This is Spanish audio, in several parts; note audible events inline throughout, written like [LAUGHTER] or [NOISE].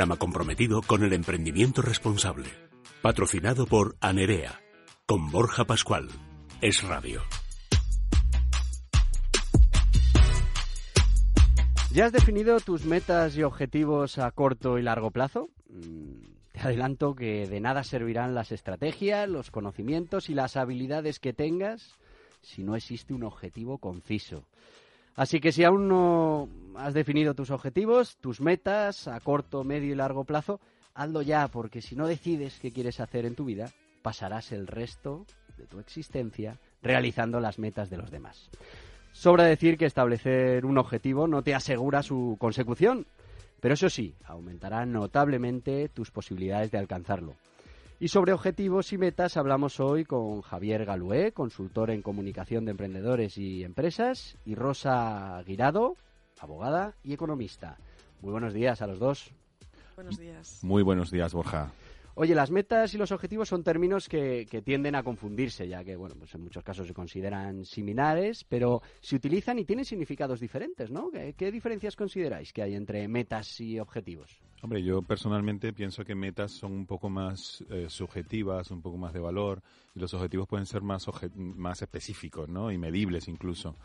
programa comprometido con el emprendimiento responsable. Patrocinado por Anerea, con Borja Pascual. Es Radio. ¿Ya has definido tus metas y objetivos a corto y largo plazo? Mm, te adelanto que de nada servirán las estrategias, los conocimientos y las habilidades que tengas si no existe un objetivo conciso. Así que si aún no has definido tus objetivos, tus metas a corto, medio y largo plazo, hazlo ya, porque si no decides qué quieres hacer en tu vida, pasarás el resto de tu existencia realizando las metas de los demás. Sobra decir que establecer un objetivo no te asegura su consecución, pero eso sí, aumentará notablemente tus posibilidades de alcanzarlo. Y sobre objetivos y metas hablamos hoy con Javier Galué, consultor en comunicación de emprendedores y empresas, y Rosa Guirado, abogada y economista. Muy buenos días a los dos. Buenos días. Muy buenos días, Borja. Oye, las metas y los objetivos son términos que, tienden a confundirse, ya que, bueno, pues en muchos casos se consideran similares, pero se utilizan y tienen significados diferentes, ¿no? ¿Qué, diferencias consideráis que hay entre metas y objetivos? Hombre, yo personalmente pienso que metas son un poco más eh, subjetivas, un poco más de valor, y los objetivos pueden ser más, más específicos, ¿no? Y medibles incluso.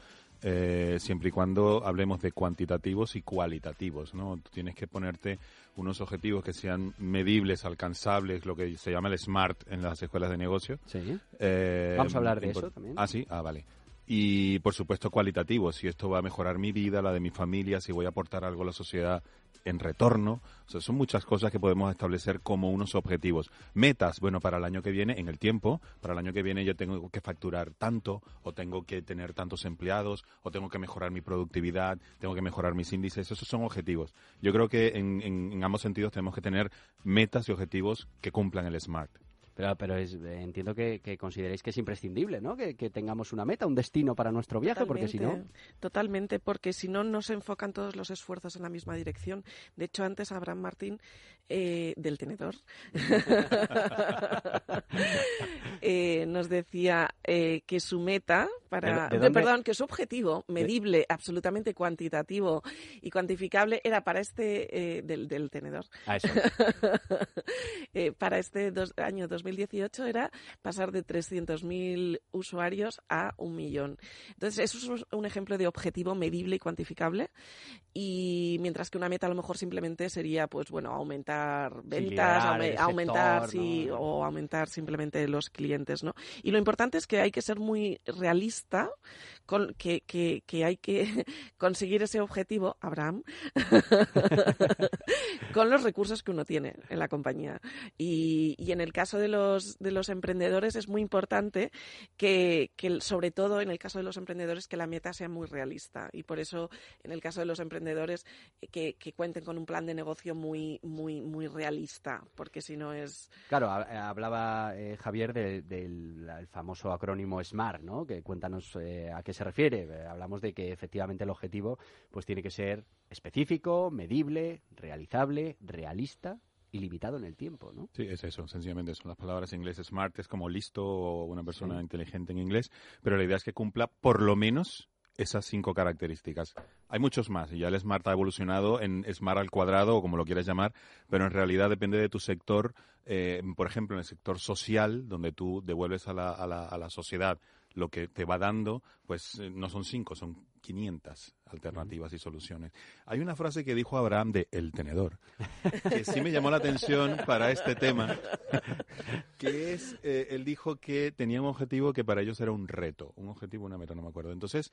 Eh, siempre y cuando hablemos de cuantitativos y cualitativos, ¿no? tienes que ponerte unos objetivos que sean medibles, alcanzables, lo que se llama el SMART en las escuelas de negocio. Sí. Eh, Vamos a hablar de eso también. Ah, sí, ah, vale y por supuesto cualitativo, si esto va a mejorar mi vida, la de mi familia, si voy a aportar algo a la sociedad en retorno. O sea, son muchas cosas que podemos establecer como unos objetivos. Metas, bueno, para el año que viene, en el tiempo, para el año que viene yo tengo que facturar tanto, o tengo que tener tantos empleados, o tengo que mejorar mi productividad, tengo que mejorar mis índices, esos son objetivos. Yo creo que en, en ambos sentidos tenemos que tener metas y objetivos que cumplan el SMART. Pero, pero es, entiendo que, consideréis que es imprescindible, ¿no? Que, tengamos una meta, un destino para nuestro viaje, porque si no... Totalmente, porque si no, no se enfocan todos los esfuerzos en la misma dirección. De hecho, antes Abraham Martín, eh, del tenedor, [LAUGHS] eh, nos decía eh, que su meta para... perdón, que su objetivo medible, absolutamente cuantitativo y cuantificable era para este... del, del tenedor. Ah, eso. [LAUGHS] para este dos, año 2020 2018 era pasar de 300.000 usuarios a un millón. Entonces, eso es un ejemplo de objetivo medible y cuantificable. Y mientras que una meta a lo mejor simplemente sería, pues bueno, aumentar ventas, aumentar, sí, o aumentar simplemente los clientes, ¿no? Y lo importante es que hay que ser muy realista con que, que, que hay que [LAUGHS] conseguir ese objetivo, Abraham, [LAUGHS] con los recursos que uno tiene en la compañía. Y, y en el caso de los, de los emprendedores es muy importante que, sobre todo en el caso de los emprendedores, que la meta sea muy realista. Y por eso, en el caso de los emprendedores, que, que cuenten con un plan de negocio muy, muy, muy realista, porque si no es... Claro, hablaba eh, Javier del famoso acrónimo SMART, ¿no? Que cuéntanos eh, a qué se refiere. Eh, hablamos de que efectivamente el objetivo pues tiene que ser específico, medible, realizable, realista ilimitado en el tiempo, ¿no? Sí, es eso, sencillamente son las palabras en inglés. Smart es como listo o una persona inteligente en inglés, pero la idea es que cumpla por lo menos esas cinco características. Hay muchos más y ya el Smart ha evolucionado en Smart al cuadrado o como lo quieras llamar, pero en realidad depende de tu sector. Eh, por ejemplo, en el sector social, donde tú devuelves a la, a la, a la sociedad lo que te va dando, pues eh, no son cinco, son 500 alternativas y soluciones. Hay una frase que dijo Abraham de El Tenedor, que sí me llamó la atención para este tema, que es, eh, él dijo que tenía un objetivo que para ellos era un reto, un objetivo, una meta, no me acuerdo. Entonces,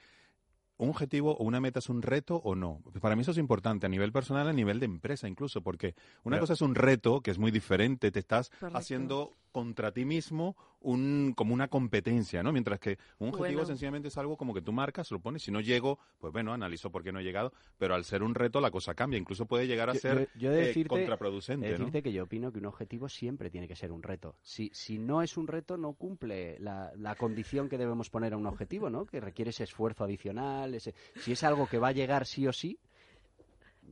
un objetivo o una meta es un reto o no. Para mí eso es importante a nivel personal, a nivel de empresa incluso, porque una cosa es un reto, que es muy diferente, te estás haciendo contra ti mismo un, como una competencia, ¿no? Mientras que un objetivo sencillamente es algo como que tú marcas, lo pones, si no llego, pues bueno, analizo por qué no he llegado, pero al ser un reto la cosa cambia, incluso puede llegar a ser eh, contraproducente. decirte que yo opino que un objetivo siempre tiene que ser un reto. Si, si no es un reto, no cumple la, la condición que debemos poner a un objetivo, ¿no? Que requiere ese esfuerzo adicional, ese, si es algo que va a llegar sí o sí,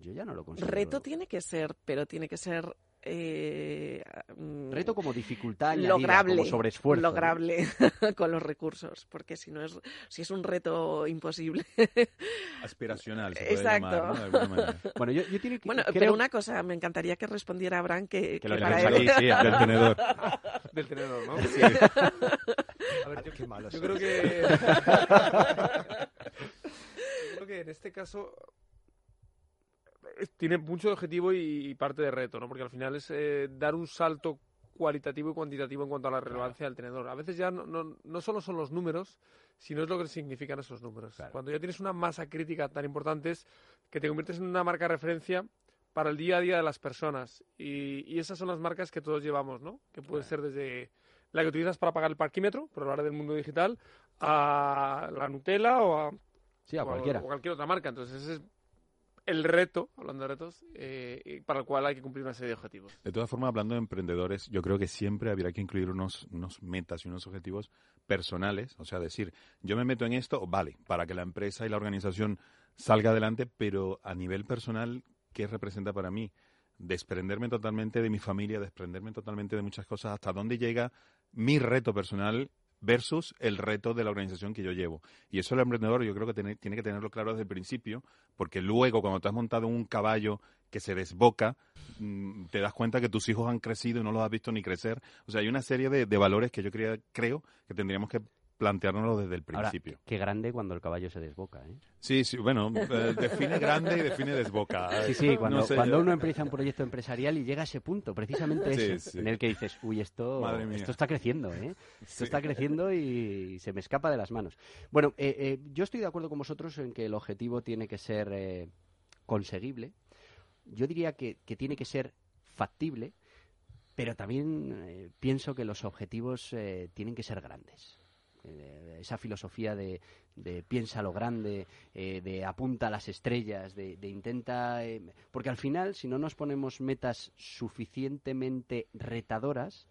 yo ya no lo considero. Reto tiene que ser, pero tiene que ser eh, mm, Reto como dificultad añadida, lograble, como sobreesfuerzo. ¿no? lograble [LAUGHS] con los recursos, porque si no es, si es un reto imposible. [LAUGHS] Aspiracional, se puede Exacto. llamar, ¿no? De alguna manera. Bueno, yo, yo tiene que, Bueno, creo- pero una cosa, me encantaría que respondiera Abraham que, Que que lo para él... Sí, sí, del [LAUGHS] tenedor. Del tenedor, ¿no? A ver, yo qué malo Yo creo que. Yo creo que en este caso. Tiene mucho objetivo y parte de reto, ¿no? Porque al final es eh, dar un salto cualitativo y cuantitativo en cuanto a la relevancia del tenedor. A veces ya no, no, no solo son los números, sino es lo que significan esos números. Claro. Cuando ya tienes una masa crítica tan importante es que te conviertes en una marca de referencia para el día a día de las personas. Y, y esas son las marcas que todos llevamos, ¿no? Que puede ser desde la que utilizas para pagar el parquímetro, por hablar del mundo digital, a la Nutella o a, Sí, a o cualquiera. o cualquier otra marca. Entonces ese es el reto, hablando de retos, eh, para el cual hay que cumplir una serie de objetivos. De todas formas, hablando de emprendedores, yo creo que siempre habría que incluir unos, unos metas y unos objetivos personales. O sea, decir, yo me meto en esto, vale, para que la empresa y la organización salga adelante, pero a nivel personal, ¿qué representa para mí? Desprenderme totalmente de mi familia, desprenderme totalmente de muchas cosas, hasta dónde llega mi reto personal versus el reto de la organización que yo llevo. Y eso el emprendedor yo creo que tiene, tiene que tenerlo claro desde el principio, porque luego cuando te has montado un caballo que se desboca, mm, te das cuenta que tus hijos han crecido y no los has visto ni crecer. O sea, hay una serie de, valores que yo creo que tendríamos que planteárnoslo desde el Ahora, principio. qué grande cuando el caballo se desboca, ¿eh? Sí, sí, bueno, eh, define grande y define desboca. Sí, sí, cuando, No sé, cuando uno empieza un proyecto empresarial y llega a ese punto, precisamente Sí, ese, sí. en el que dices, uy, esto, esto está creciendo, ¿eh? Esto Sí. está creciendo y se me escapa de las manos. Bueno, eh, eh, yo estoy de acuerdo con vosotros en que el objetivo tiene que ser eh, conseguible. Yo diría que, que tiene que ser factible, pero también pienso que los objetivos tienen que ser grandes. Eh, esa filosofía de, de piensa lo grande, eh, de apunta a las estrellas, de, de intenta... eh, porque al final, si no nos ponemos metas suficientemente retadoras,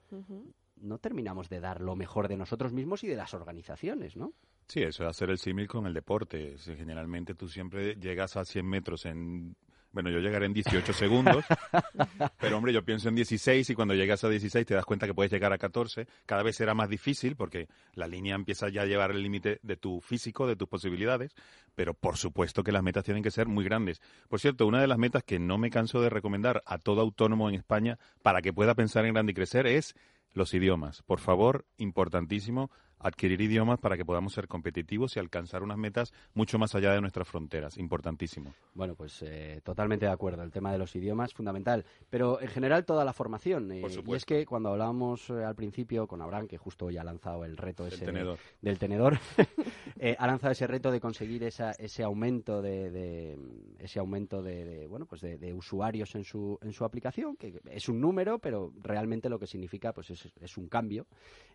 no terminamos de dar lo mejor de nosotros mismos y de las organizaciones, ¿no? Sí, eso es hacer el símil con el deporte. Generalmente tú siempre llegas a 100 metros en... Bueno, yo llegaré en 18 segundos, [LAUGHS] pero hombre, yo pienso en 16 y cuando llegas a 16 te das cuenta que puedes llegar a 14. Cada vez será más difícil porque la línea empieza ya a llevar el límite de tu físico, de tus posibilidades, pero por supuesto que las metas tienen que ser muy grandes. Por cierto, una de las metas que no me canso de recomendar a todo autónomo en España para que pueda pensar en grande y crecer es los idiomas. Por favor, importantísimo, adquirir idiomas para que podamos ser competitivos y alcanzar unas metas mucho más allá de nuestras fronteras. Importantísimo. Bueno, pues eh, totalmente de acuerdo. El tema de los idiomas fundamental. Pero en general toda la formación. eh, Por y supuesto. es que cuando hablábamos eh, al principio con Abraham, que justo ya ha lanzado el reto El ese tenedor. del tenedor, [LAUGHS] eh, ha lanzado ese reto de conseguir esa, ese aumento de, de- ese aumento de, de, bueno pues de, de usuarios en su en su aplicación, que es un número, pero realmente lo que significa pues es, es un cambio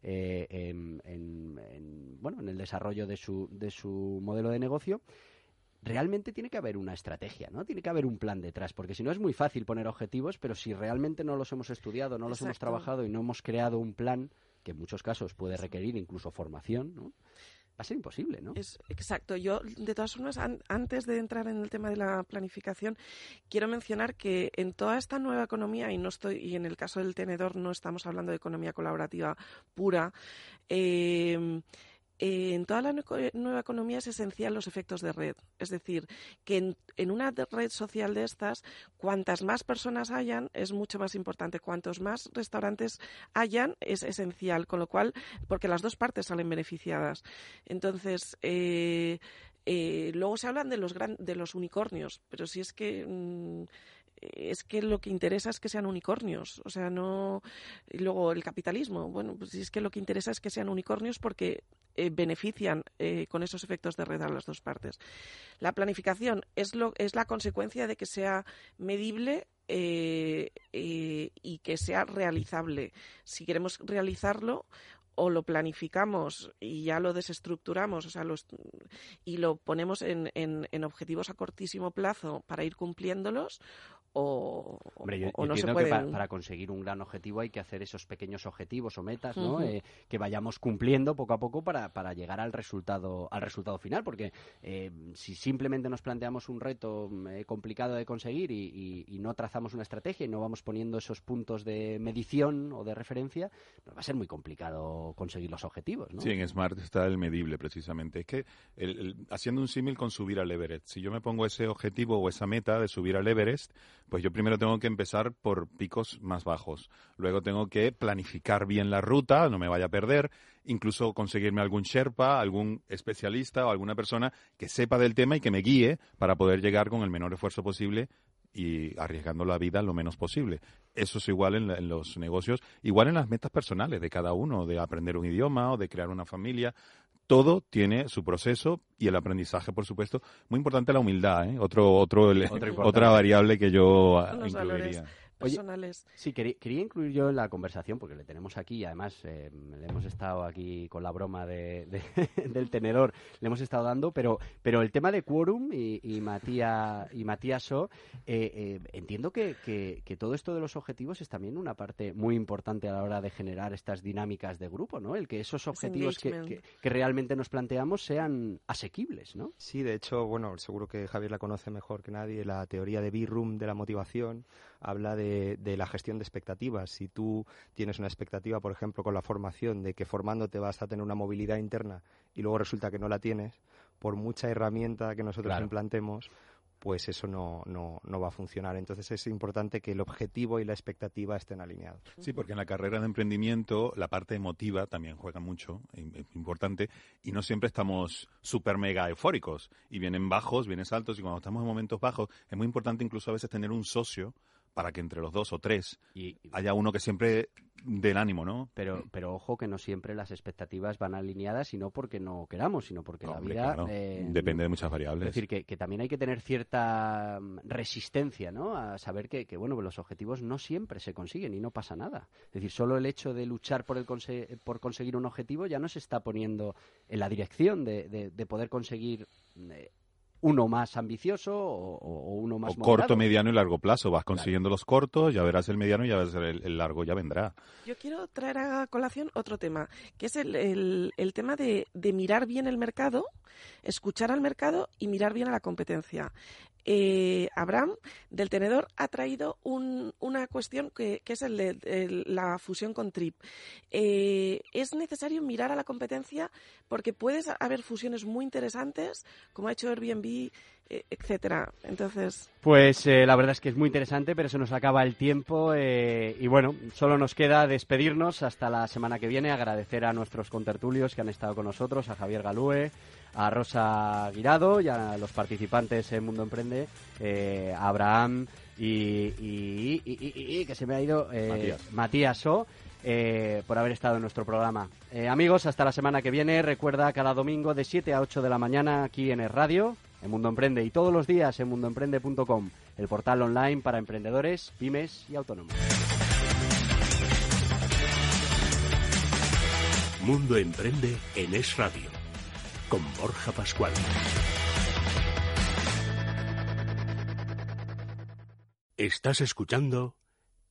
eh, en, en- en, bueno en el desarrollo de su de su modelo de negocio realmente tiene que haber una estrategia, ¿no? Tiene que haber un plan detrás, porque si no es muy fácil poner objetivos, pero si realmente no los hemos estudiado, no los hemos trabajado y no hemos creado un plan, que en muchos casos puede requerir incluso formación, ¿no? Va a ser imposible, ¿no? Es exacto. Yo, de todas formas, an- antes de entrar en el tema de la planificación, quiero mencionar que en toda esta nueva economía, y no estoy, y en el caso del tenedor no estamos hablando de economía colaborativa pura, eh, eh, en toda la nueco- nueva economía es esencial los efectos de red. Es decir, que en, una red social de estas, cuantas más personas hayan, es mucho más importante. Cuantos más restaurantes hayan, es esencial. Con lo cual, porque las dos partes salen beneficiadas. Entonces, eh, eh, luego se hablan de los, gran, de los unicornios, pero si es que. mm, es que lo que interesa es que sean unicornios, o sea, no. Y luego el capitalismo, bueno, pues si es que lo que interesa es que sean unicornios porque eh, benefician eh, con esos efectos de red a las dos partes. La planificación es, lo, es la consecuencia de que sea medible eh, y que sea realizable. Si queremos realizarlo, o lo planificamos y ya lo desestructuramos, o sea, y lo ponemos en, en, en objetivos a cortísimo plazo para ir cumpliéndolos, o, Hombre, yo, o yo no se entiendo que pueden. pa- para conseguir un gran objetivo hay que hacer esos pequeños objetivos o metas, ¿no? Eh, que vayamos cumpliendo poco a poco para, para llegar al resultado al resultado final, porque eh, si simplemente nos planteamos un reto mm, eh, complicado de conseguir y, y- y no trazamos una estrategia y no vamos poniendo esos puntos de medición o de referencia, nos va a ser muy complicado conseguir los objetivos, ¿no? Sí, en Smart está el medible precisamente. Es que el- el- haciendo un símil con subir al Everest, si yo me pongo ese objetivo o esa meta de subir al Everest, pues yo primero tengo que empezar por picos más bajos. Luego tengo que planificar bien la ruta, no me vaya a perder, incluso conseguirme algún Sherpa, algún especialista o alguna persona que sepa del tema y que me guíe para poder llegar con el menor esfuerzo posible y arriesgando la vida lo menos posible. Eso es igual en, en los negocios, igual en las metas personales de cada uno, de aprender un idioma o de crear una familia. Todo tiene su proceso y el aprendizaje, por supuesto. Muy importante la humildad, ¿eh? Otro, otro, importante. otra variable que yo ah, valores. Oye, personales. Sí, quería, quería incluir yo en la conversación, porque le tenemos aquí, y además eh, le hemos estado aquí con la broma de, de- [LAUGHS] del tenedor, le hemos estado dando, pero, pero el tema de Quorum y, y Matías y Matías So, eh, eh, entiendo que, que- que todo esto de los objetivos es también una parte muy importante a la hora de generar estas dinámicas de grupo, ¿no? El que esos objetivos que, que- que realmente nos planteamos sean asequibles, ¿no? Sí, de hecho, bueno, seguro que Javier la conoce mejor que nadie. La teoría de B-Room de la motivación habla de, de la gestión de expectativas. Si tú tienes una expectativa, por ejemplo, con la formación, de que formándote vas a tener una movilidad interna y luego resulta que no la tienes, por mucha herramienta que nosotros Claro. implantemos, pues eso no, no, no va a funcionar. Entonces es importante que el objetivo y la expectativa estén alineados. Sí, porque en la carrera de emprendimiento la parte emotiva también juega mucho, es importante, y no siempre estamos súper mega eufóricos. Y vienen bajos, vienen altos, y cuando estamos en momentos bajos es muy importante incluso a veces tener un socio para que entre los dos o tres Y, haya uno que siempre dé el ánimo, ¿no? pero, pero ojo que no siempre las expectativas van alineadas y no porque no queramos, sino porque la Hombre, vida claro, eh, depende de muchas Es variables. decir, que, que también hay que tener cierta mm, resistencia, ¿no? A saber que, que, bueno, los objetivos no siempre se consiguen y no pasa nada. Es decir, solo el hecho de luchar por, el conse- por conseguir un objetivo ya nos está poniendo en la dirección de, de- de poder conseguir eh, uno más ambicioso o, uno más o moderado. corto, mediano y largo plazo. Vas consiguiendo los cortos, ya verás el mediano y ya verás el, el largo, ya vendrá. Yo quiero traer a colación otro tema, que es el, el- el tema de, de mirar bien el mercado, escuchar al mercado y mirar bien a la competencia. Eh, Abraham, del tenedor, ha traído un- una cuestión que, que es el de la fusión con Trip. Eh, es necesario mirar a la competencia porque puedes haber fusiones muy interesantes, como ha hecho Airbnb, eh, etcétera. Entonces, Pues eh, la verdad es que es muy interesante, pero se nos acaba el tiempo eh, y bueno, solo nos queda despedirnos hasta la semana que viene, agradecer a nuestros contertulios que han estado con nosotros, a Javier Galúe, a Rosa Guirado y a los participantes en Mundo Emprende, eh, a Abraham y, y- y- y- y- que se me ha ido eh, Matías. Matías O. eh, por haber estado en nuestro programa. Eh, amigos, hasta la semana que viene. Recuerda cada domingo de 7 a 8 de la mañana aquí en el radio, en Mundo Emprende, y todos los días en mundoemprende.com, el portal online para emprendedores, pymes y autónomos. Mundo Emprende en Es Radio. Con Borja Pascual. Estás escuchando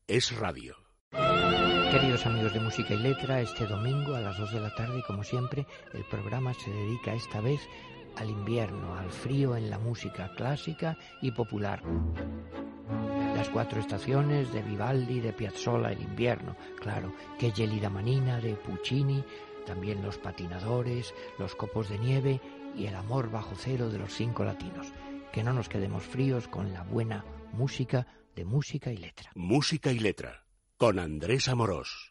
Es Radio. Queridos amigos de Música y Letra, este domingo a las 2 de la tarde, como siempre, el programa se dedica esta vez al invierno, al frío en la música clásica y popular. Las cuatro estaciones de Vivaldi, de Piazzolla, el invierno, claro, que Gelida Manina, de Puccini, también los patinadores, los copos de nieve y el amor bajo cero de los cinco latinos. Que no nos quedemos fríos con la buena música de música y letra. Música y letra. Con Andrés Amorós.